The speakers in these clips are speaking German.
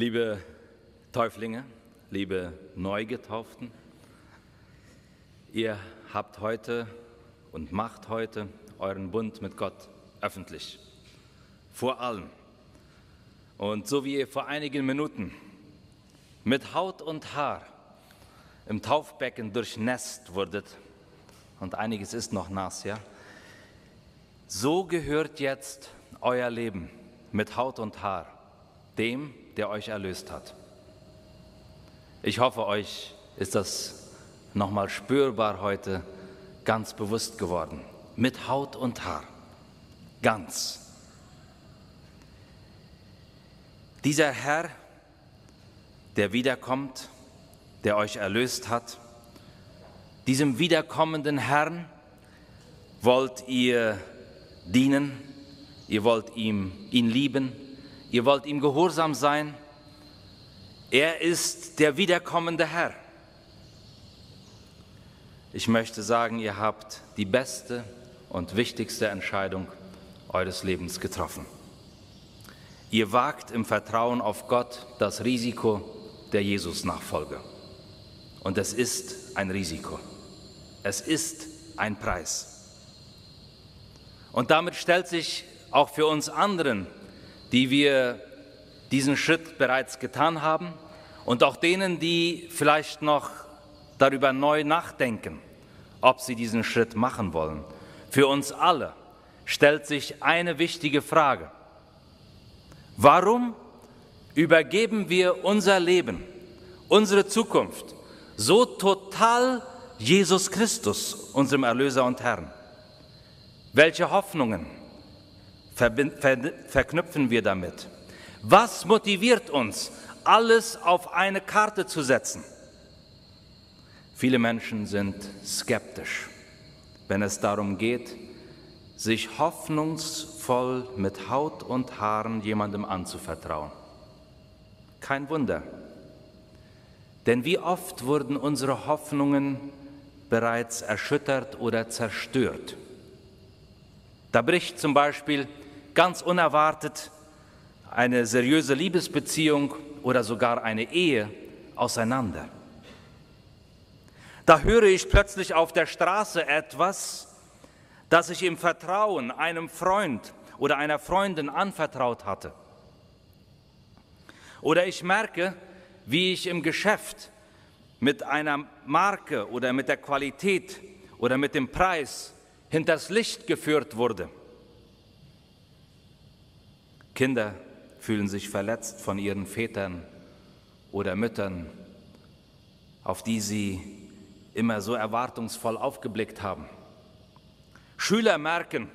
Liebe Täuflinge, liebe Neugetauften, ihr habt heute und macht heute euren Bund mit Gott öffentlich, vor allem. Und so wie ihr vor einigen Minuten mit Haut und Haar im Taufbecken durchnässt wurdet, und einiges ist noch nass, ja, so gehört jetzt euer Leben mit Haut und Haar dem, der euch erlöst hat. Ich hoffe, euch ist das nochmal spürbar heute ganz bewusst geworden. Mit Haut und Haar. Ganz. Dieser Herr, der wiederkommt, der euch erlöst hat, diesem wiederkommenden Herrn wollt ihr dienen, ihr wollt ihm, ihn lieben, ihr wollt ihm gehorsam sein. Er ist der wiederkommende Herr. Ich möchte sagen, ihr habt die beste und wichtigste Entscheidung eures Lebens getroffen. Ihr wagt im Vertrauen auf Gott das Risiko der Jesus-Nachfolge. Und es ist ein Risiko. Es ist ein Preis. Und damit stellt sich auch für uns anderen, die wir diesen Schritt bereits getan haben und auch denen, die vielleicht noch darüber neu nachdenken, ob sie diesen Schritt machen wollen. Für uns alle stellt sich eine wichtige Frage. Warum übergeben wir unser Leben, unsere Zukunft so total Jesus Christus, unserem Erlöser und Herrn? Welche Hoffnungen verknüpfen wir damit? Was motiviert uns, alles auf eine Karte zu setzen? Viele Menschen sind skeptisch, wenn es darum geht, sich hoffnungsvoll mit Haut und Haaren jemandem anzuvertrauen. Kein Wunder, denn wie oft wurden unsere Hoffnungen bereits erschüttert oder zerstört. Da bricht zum Beispiel ganz unerwartet eine seriöse Liebesbeziehung oder sogar eine Ehe auseinander. Da höre ich plötzlich auf der Straße etwas, das ich im Vertrauen einem Freund oder einer Freundin anvertraut hatte. Oder ich merke, wie ich im Geschäft mit einer Marke oder mit der Qualität oder mit dem Preis hinters Licht geführt wurde. Kinder fühlen sich verletzt von ihren Vätern oder Müttern, auf die sie immer so erwartungsvoll aufgeblickt haben. Schüler merken,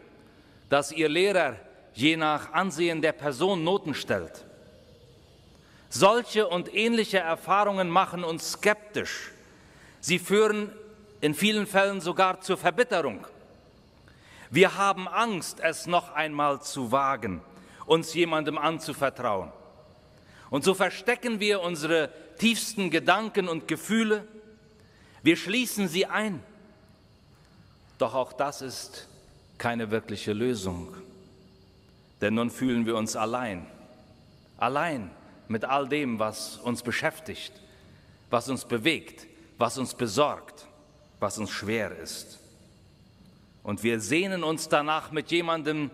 dass ihr Lehrer je nach Ansehen der Person Noten stellt. Solche und ähnliche Erfahrungen machen uns skeptisch. Sie führen in vielen Fällen sogar zur Verbitterung. Wir haben Angst, es noch einmal zu wagen, uns jemandem anzuvertrauen. Und so verstecken wir unsere tiefsten Gedanken und Gefühle wir schließen sie ein. Doch auch das ist keine wirkliche Lösung. Denn nun fühlen wir uns allein. Allein mit all dem, was uns beschäftigt, was uns bewegt, was uns besorgt, was uns schwer ist. Und wir sehnen uns danach, mit jemandem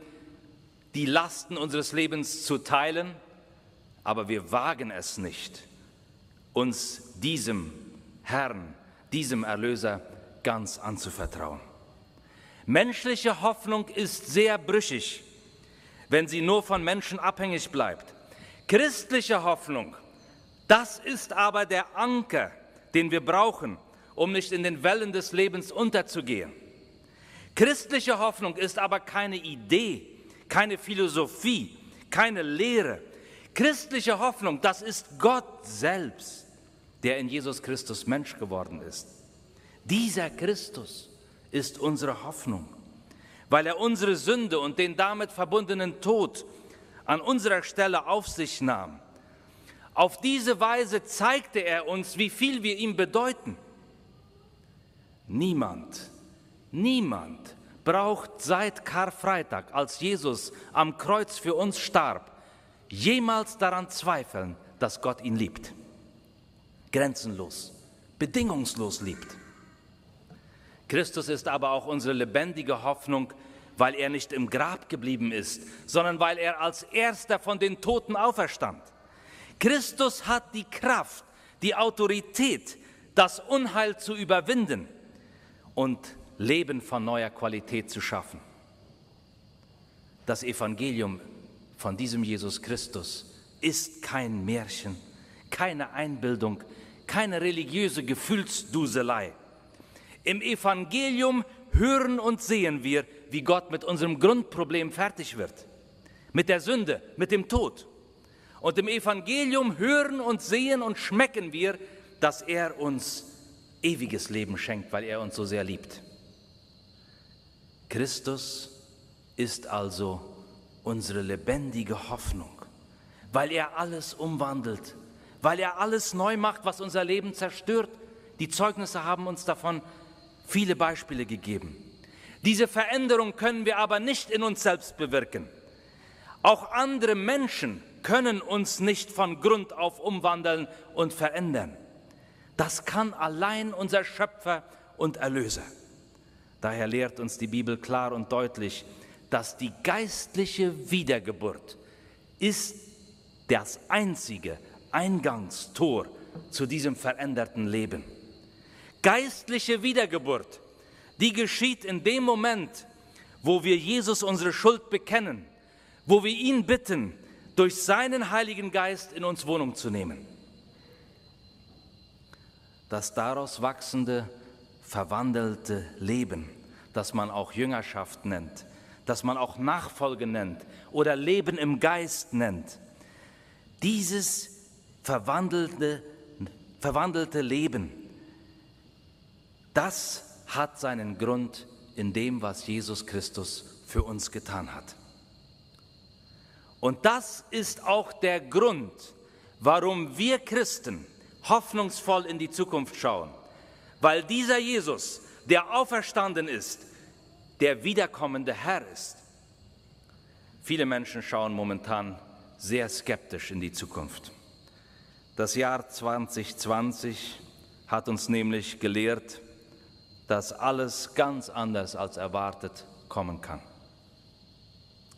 die Lasten unseres Lebens zu teilen, aber wir wagen es nicht, uns diesem Herrn diesem Erlöser ganz anzuvertrauen. Menschliche Hoffnung ist sehr brüchig, wenn sie nur von Menschen abhängig bleibt. Christliche Hoffnung, das ist aber der Anker, den wir brauchen, um nicht in den Wellen des Lebens unterzugehen. Christliche Hoffnung ist aber keine Idee, keine Philosophie, keine Lehre. Christliche Hoffnung, das ist Gott selbst der in Jesus Christus Mensch geworden ist. Dieser Christus ist unsere Hoffnung, weil er unsere Sünde und den damit verbundenen Tod an unserer Stelle auf sich nahm. Auf diese Weise zeigte er uns, wie viel wir ihm bedeuten. Niemand, niemand braucht seit Karfreitag, als Jesus am Kreuz für uns starb, jemals daran zweifeln, dass Gott ihn liebt. Grenzenlos, bedingungslos liebt. Christus ist aber auch unsere lebendige Hoffnung, weil er nicht im Grab geblieben ist, sondern weil er als erster von den Toten auferstand. Christus hat die Kraft, die Autorität, das Unheil zu überwinden und Leben von neuer Qualität zu schaffen. Das Evangelium von diesem Jesus Christus ist kein Märchen, keine Einbildung, keine religiöse Gefühlsduselei. Im Evangelium hören und sehen wir, wie Gott mit unserem Grundproblem fertig wird. Mit der Sünde, mit dem Tod. Und im Evangelium hören und sehen und schmecken wir, dass er uns ewiges Leben schenkt, weil er uns so sehr liebt. Christus ist also unsere lebendige Hoffnung, weil er alles umwandelt, weil er alles neu macht, was unser Leben zerstört. Die Zeugnisse haben uns davon viele Beispiele gegeben. Diese Veränderung können wir aber nicht in uns selbst bewirken. Auch andere Menschen können uns nicht von Grund auf umwandeln und verändern. Das kann allein unser Schöpfer und Erlöser. Daher lehrt uns die Bibel klar und deutlich, dass die geistliche Wiedergeburt ist das einzige Eingangstor zu diesem veränderten Leben. Geistliche Wiedergeburt, die geschieht in dem Moment, wo wir Jesus unsere Schuld bekennen, wo wir ihn bitten, durch seinen Heiligen Geist in uns Wohnung zu nehmen. Das daraus wachsende, verwandelte Leben, das man auch Jüngerschaft nennt, das man auch Nachfolge nennt oder Leben im Geist nennt, dieses verwandelte, verwandelte Leben, das hat seinen Grund in dem, was Jesus Christus für uns getan hat. Und das ist auch der Grund, warum wir Christen hoffnungsvoll in die Zukunft schauen. Weil dieser Jesus, der auferstanden ist, der wiederkommende Herr ist. Viele Menschen schauen momentan sehr skeptisch in die Zukunft. Das Jahr 2020 hat uns nämlich gelehrt, dass alles ganz anders als erwartet kommen kann.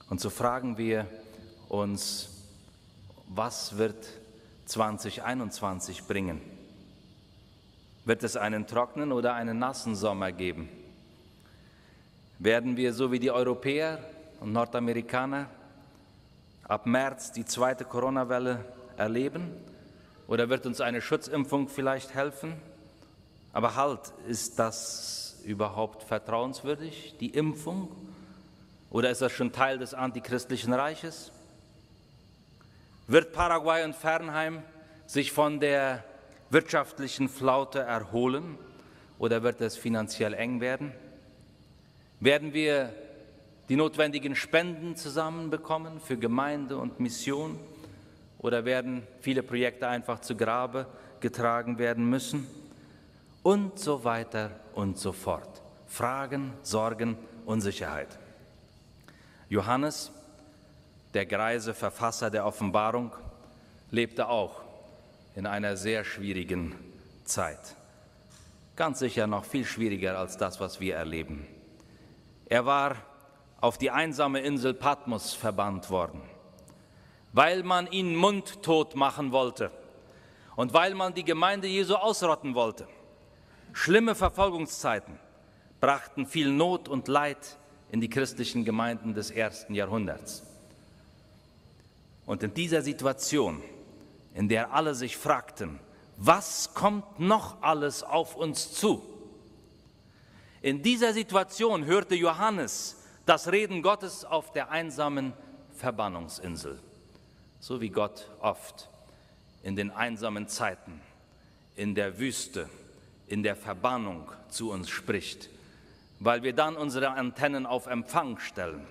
Und so fragen wir, uns, was wird 2021 bringen? Wird es einen trockenen oder einen nassen Sommer geben? Werden wir so wie die Europäer und Nordamerikaner ab März die zweite Corona-Welle erleben? Oder wird uns eine Schutzimpfung vielleicht helfen? Aber halt, ist das überhaupt vertrauenswürdig, die Impfung? Oder ist das schon Teil des antichristlichen Reiches? Wird Paraguay und Fernheim sich von der wirtschaftlichen Flaute erholen oder wird es finanziell eng werden? Werden wir die notwendigen Spenden zusammenbekommen für Gemeinde und Mission oder werden viele Projekte einfach zu Grabe getragen werden müssen? Und so weiter und so fort. Fragen, Sorgen, Unsicherheit. Johannes der greise Verfasser der Offenbarung, lebte auch in einer sehr schwierigen Zeit. Ganz sicher noch viel schwieriger als das, was wir erleben. Er war auf die einsame Insel Patmos verbannt worden, weil man ihn mundtot machen wollte und weil man die Gemeinde Jesu ausrotten wollte. Schlimme Verfolgungszeiten brachten viel Not und Leid in die christlichen Gemeinden des ersten Jahrhunderts. Und in dieser Situation, in der alle sich fragten, was kommt noch alles auf uns zu? In dieser Situation hörte Johannes das Reden Gottes auf der einsamen Verbannungsinsel, so wie Gott oft in den einsamen Zeiten, in der Wüste, in der Verbannung zu uns spricht, weil wir dann unsere Antennen auf Empfang stellen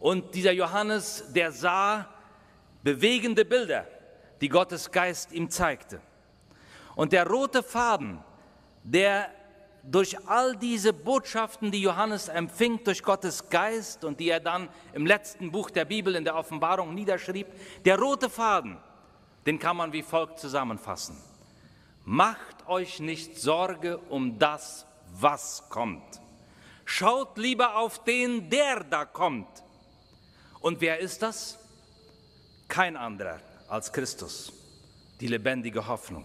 und dieser Johannes, der sah bewegende Bilder, die Gottes Geist ihm zeigte. Und der rote Faden, der durch all diese Botschaften, die Johannes empfing, durch Gottes Geist und die er dann im letzten Buch der Bibel in der Offenbarung niederschrieb, der rote Faden Den kann man wie folgt zusammenfassen. Macht euch nicht Sorge um das, was kommt. Schaut lieber auf den, der da kommt. Und wer ist das? Kein anderer als Christus, die lebendige Hoffnung.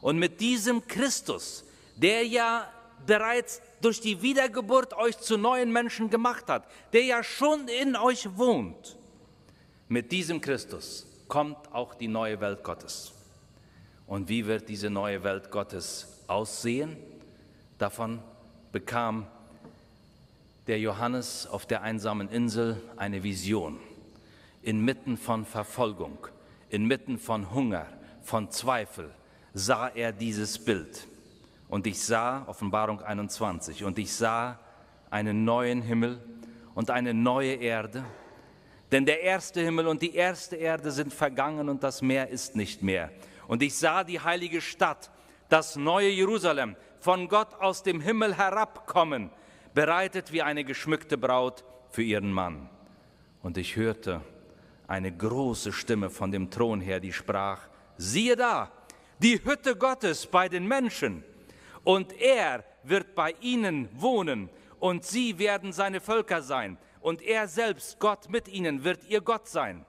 Und mit diesem Christus, der ja bereits durch die Wiedergeburt euch zu neuen Menschen gemacht hat, der ja schon in euch wohnt, mit diesem Christus kommt auch die neue Welt Gottes. Und wie wird diese neue Welt Gottes aussehen? Davon bekam der Johannes auf der einsamen Insel eine Vision. Inmitten von Verfolgung, inmitten von Hunger, von Zweifel sah er dieses Bild. Und ich sah, Offenbarung 21, und ich sah einen neuen Himmel und eine neue Erde. Denn der erste Himmel und die erste Erde sind vergangen und das Meer ist nicht mehr. Und ich sah die heilige Stadt, das neue Jerusalem, von Gott aus dem Himmel herabkommen, bereitet wie eine geschmückte Braut für ihren Mann. Und ich hörte eine große Stimme von dem Thron her, die sprach, siehe da, die Hütte Gottes bei den Menschen und er wird bei ihnen wohnen und sie werden seine Völker sein und er selbst, Gott mit ihnen, wird ihr Gott sein.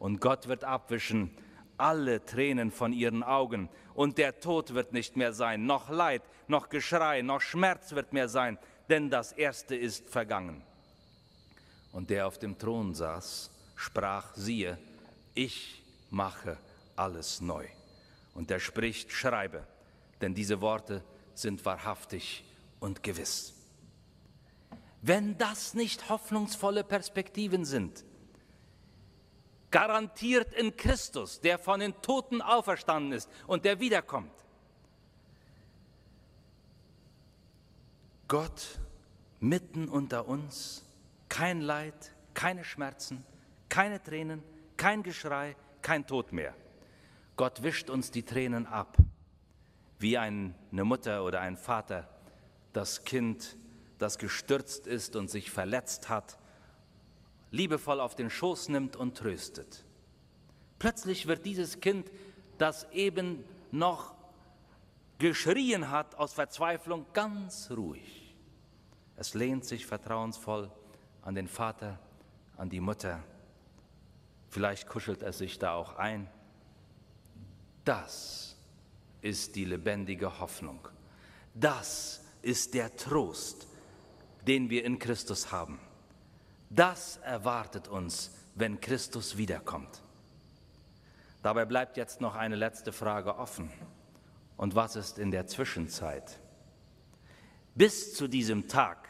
Und Gott wird abwischen alle Tränen von ihren Augen und der Tod wird nicht mehr sein, noch Leid, noch Geschrei, noch Schmerz wird mehr sein, denn das Erste ist vergangen. Und der auf dem Thron saß, sprach, siehe, ich mache alles neu. Und er spricht, schreibe, denn diese Worte sind wahrhaftig und gewiss. Wenn das nicht hoffnungsvolle Perspektiven sind, garantiert in Christus, der von den Toten auferstanden ist und der wiederkommt. Gott mitten unter uns, kein Leid, keine Schmerzen, keine Tränen, kein Geschrei, kein Tod mehr. Gott wischt uns die Tränen ab wie eine Mutter oder ein Vater das Kind, das gestürzt ist und sich verletzt hat, liebevoll auf den Schoß nimmt und tröstet. Plötzlich wird dieses Kind, das eben noch geschrien hat aus Verzweiflung, ganz ruhig. Es lehnt sich vertrauensvoll an den Vater, an die Mutter. Vielleicht kuschelt es sich da auch ein. Das ist die lebendige Hoffnung. Das ist der Trost, den wir in Christus haben. Das erwartet uns, wenn Christus wiederkommt. Dabei bleibt jetzt noch eine letzte Frage offen. Und was ist in der Zwischenzeit? Bis zu diesem Tag,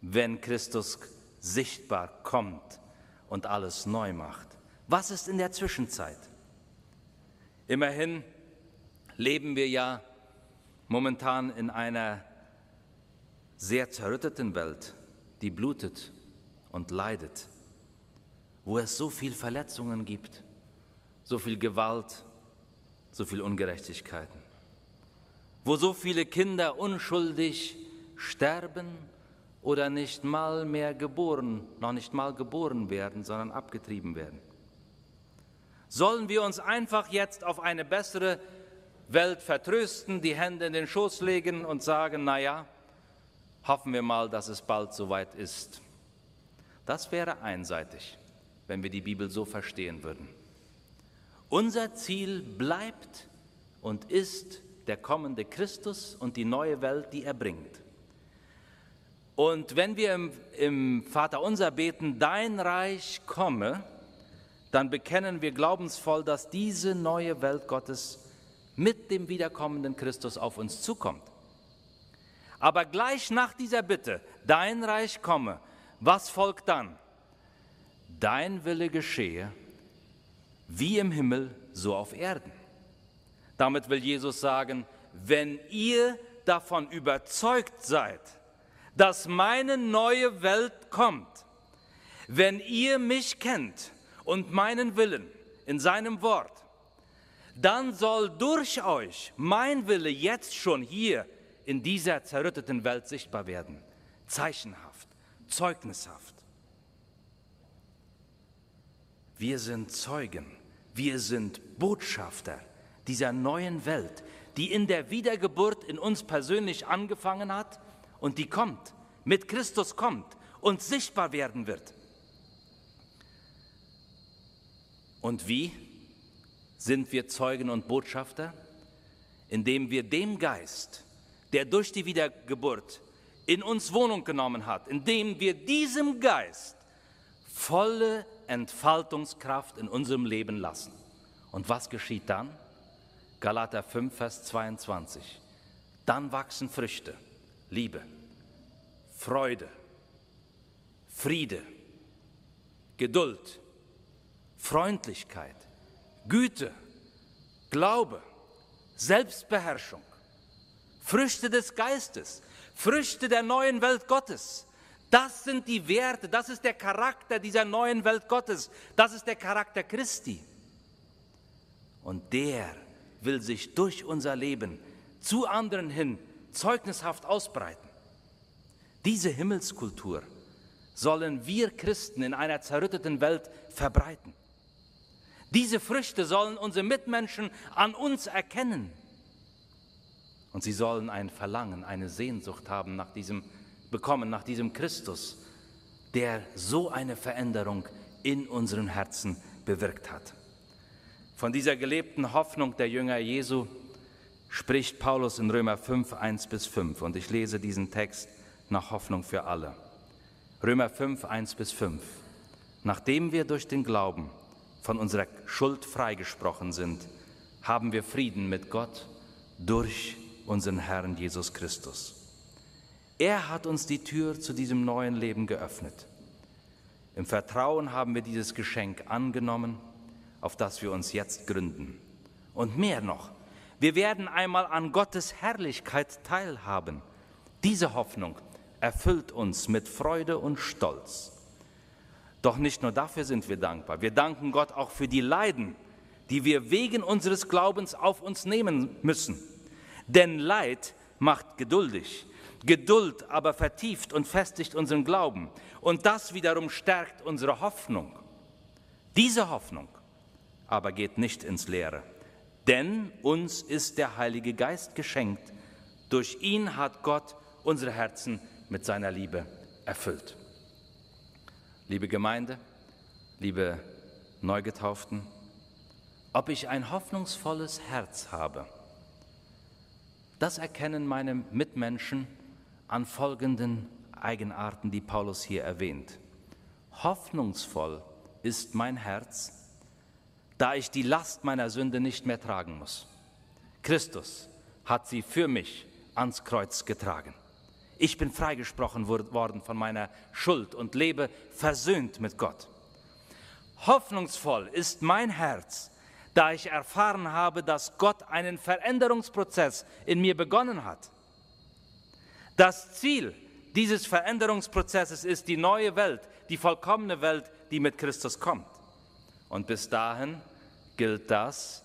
wenn Christus sichtbar kommt und alles neu macht. Was ist in der Zwischenzeit? Immerhin leben wir ja momentan in einer sehr zerrütteten Welt, die blutet und leidet, wo es so viel Verletzungen gibt, so viel Gewalt, so viel Ungerechtigkeiten, wo so viele Kinder unschuldig sterben oder nicht mal mehr geboren, noch nicht mal geboren werden, sondern abgetrieben werden. Sollen wir uns einfach jetzt auf eine bessere Welt vertrösten, die Hände in den Schoß legen und sagen, naja, hoffen wir mal, dass es bald soweit ist. Das wäre einseitig, wenn wir die Bibel so verstehen würden. Unser Ziel bleibt und ist der kommende Christus und die neue Welt, die er bringt. Und wenn wir im, im Vater unser beten, dein Reich komme, dann bekennen wir glaubensvoll, dass diese neue Welt Gottes mit dem wiederkommenden Christus auf uns zukommt. Aber gleich nach dieser Bitte, dein Reich komme, was folgt dann? Dein Wille geschehe, wie im Himmel, so auf Erden. Damit will Jesus sagen, wenn ihr davon überzeugt seid, dass meine neue Welt kommt, wenn ihr mich kennt und meinen Willen in seinem Wort, dann soll durch euch mein Wille jetzt schon hier in dieser zerrütteten Welt sichtbar werden. Zeichenhaft, zeugnishaft. Wir sind Zeugen, Wir sind Botschafter dieser neuen Welt, die in der Wiedergeburt in uns persönlich angefangen hat und die kommt, mit Christus kommt und sichtbar werden wird. Und wie sind wir Zeugen und Botschafter? Indem wir dem Geist, der durch die Wiedergeburt in uns Wohnung genommen hat, indem wir diesem Geist volle Entfaltungskraft in unserem Leben lassen. Und was geschieht dann? Galater 5, Vers 22. Dann wachsen Früchte, Liebe, Freude, Friede, Geduld, Freundlichkeit, Güte, Glaube, Selbstbeherrschung, Früchte des Geistes, Früchte der neuen Welt Gottes. Das sind die Werte, das ist der Charakter dieser neuen Welt Gottes, das ist der Charakter Christi. Und der will sich durch unser Leben zu anderen hin zeugnishaft ausbreiten. Diese Himmelskultur sollen wir Christen in einer zerrütteten Welt verbreiten. Diese Früchte sollen unsere Mitmenschen an uns erkennen. Und sie sollen ein Verlangen, eine Sehnsucht haben nach diesem, bekommen, nach diesem Christus, der so eine Veränderung in unseren Herzen bewirkt hat. Von dieser gelebten Hoffnung der Jünger Jesu spricht Paulus in Römer 5, 1 bis 5. Und ich lese diesen Text nach Hoffnung für alle. Römer 5, 1 bis 5. Nachdem wir durch den Glauben von unserer Schuld freigesprochen sind, haben wir Frieden mit Gott durch unseren Herrn Jesus Christus. Er hat uns die Tür zu diesem neuen Leben geöffnet. Im Vertrauen haben wir dieses Geschenk angenommen, auf das wir uns jetzt gründen. Und mehr noch, wir werden einmal an Gottes Herrlichkeit teilhaben. Diese Hoffnung erfüllt uns mit Freude und Stolz. Doch nicht nur dafür sind wir dankbar. Wir danken Gott auch für die Leiden, die wir wegen unseres Glaubens auf uns nehmen müssen. Denn Leid macht geduldig. Geduld aber vertieft und festigt unseren Glauben. Und das wiederum stärkt unsere Hoffnung. Diese Hoffnung aber geht nicht ins Leere. Denn uns ist der Heilige Geist geschenkt. Durch ihn hat Gott unsere Herzen mit seiner Liebe erfüllt. Liebe Gemeinde, liebe Neugetauften, ob ich ein hoffnungsvolles Herz habe, das erkennen meine Mitmenschen an folgenden Eigenarten, die Paulus hier erwähnt. Hoffnungsvoll ist mein Herz, da ich die Last meiner Sünde nicht mehr tragen muss. Christus hat sie für mich ans Kreuz getragen. Ich bin freigesprochen worden von meiner Schuld und lebe versöhnt mit Gott. Hoffnungsvoll ist mein Herz, da ich erfahren habe, dass Gott einen Veränderungsprozess in mir begonnen hat. Das Ziel dieses Veränderungsprozesses ist die neue Welt, die vollkommene Welt, die mit Christus kommt. Und bis dahin gilt das,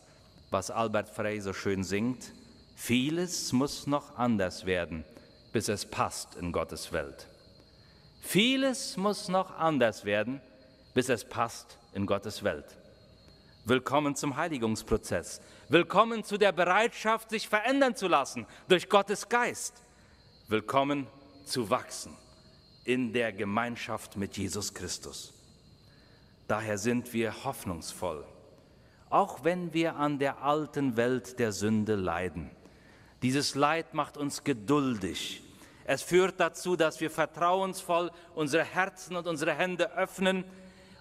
was Albert Frey so schön singt, vieles muss noch anders werden bis es passt in Gottes Welt. Vieles muss noch anders werden, bis es passt in Gottes Welt. Willkommen zum Heiligungsprozess. Willkommen zu der Bereitschaft, sich verändern zu lassen durch Gottes Geist. Willkommen zu wachsen in der Gemeinschaft mit Jesus Christus. Daher sind wir hoffnungsvoll, auch wenn wir an der alten Welt der Sünde leiden. Dieses Leid macht uns geduldig. Es führt dazu, dass wir vertrauensvoll unsere Herzen und unsere Hände öffnen,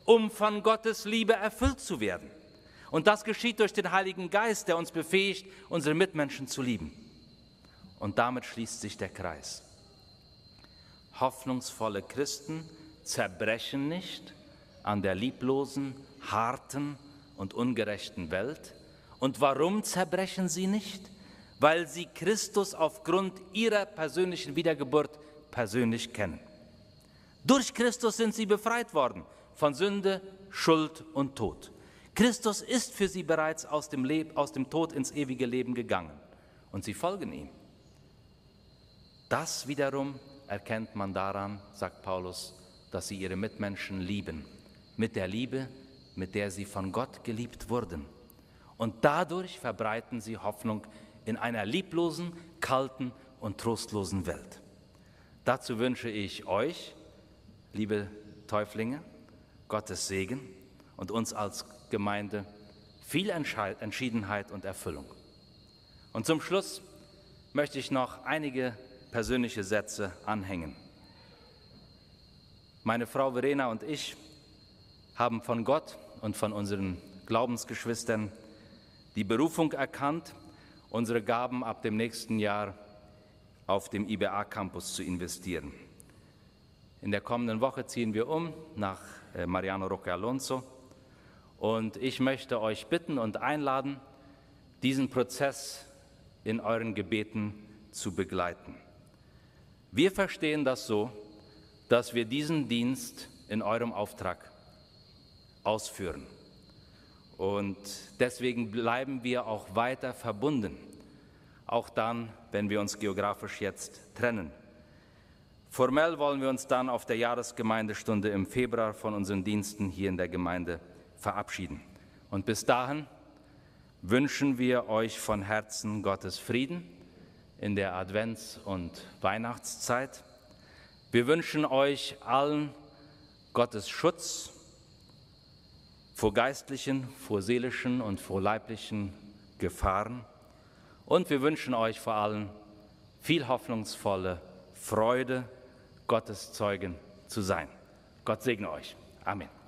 um von Gottes Liebe erfüllt zu werden. Und das geschieht durch den Heiligen Geist, der uns befähigt, unsere Mitmenschen zu lieben. Und damit schließt sich der Kreis. Hoffnungsvolle Christen zerbrechen nicht an der lieblosen, harten und ungerechten Welt. Und warum zerbrechen sie nicht? weil sie Christus aufgrund ihrer persönlichen Wiedergeburt persönlich kennen. Durch Christus sind sie befreit worden von Sünde, Schuld und Tod. Christus ist für sie bereits aus dem, Leb aus dem Tod ins ewige Leben gegangen und sie folgen ihm. Das wiederum erkennt man daran, sagt Paulus, dass sie ihre Mitmenschen lieben, mit der Liebe, mit der sie von Gott geliebt wurden. Und dadurch verbreiten sie Hoffnung in einer lieblosen, kalten und trostlosen Welt. Dazu wünsche ich euch, liebe Täuflinge, Gottes Segen und uns als Gemeinde viel Entschiedenheit und Erfüllung. Und zum Schluss möchte ich noch einige persönliche Sätze anhängen. Meine Frau Verena und ich haben von Gott und von unseren Glaubensgeschwistern die Berufung erkannt, unsere Gaben ab dem nächsten Jahr auf dem IBA-Campus zu investieren. In der kommenden Woche ziehen wir um nach äh, Mariano Roque Alonso und ich möchte euch bitten und einladen, diesen Prozess in euren Gebeten zu begleiten. Wir verstehen das so, dass wir diesen Dienst in eurem Auftrag ausführen. Und deswegen bleiben wir auch weiter verbunden, auch dann, wenn wir uns geografisch jetzt trennen. Formell wollen wir uns dann auf der Jahresgemeindestunde im Februar von unseren Diensten hier in der Gemeinde verabschieden. Und bis dahin wünschen wir euch von Herzen Gottes Frieden in der Advents- und Weihnachtszeit. Wir wünschen euch allen Gottes Schutz vor geistlichen, vor seelischen und vor leiblichen Gefahren. Und wir wünschen euch vor allem viel hoffnungsvolle Freude, Gottes Zeugen zu sein. Gott segne euch. Amen.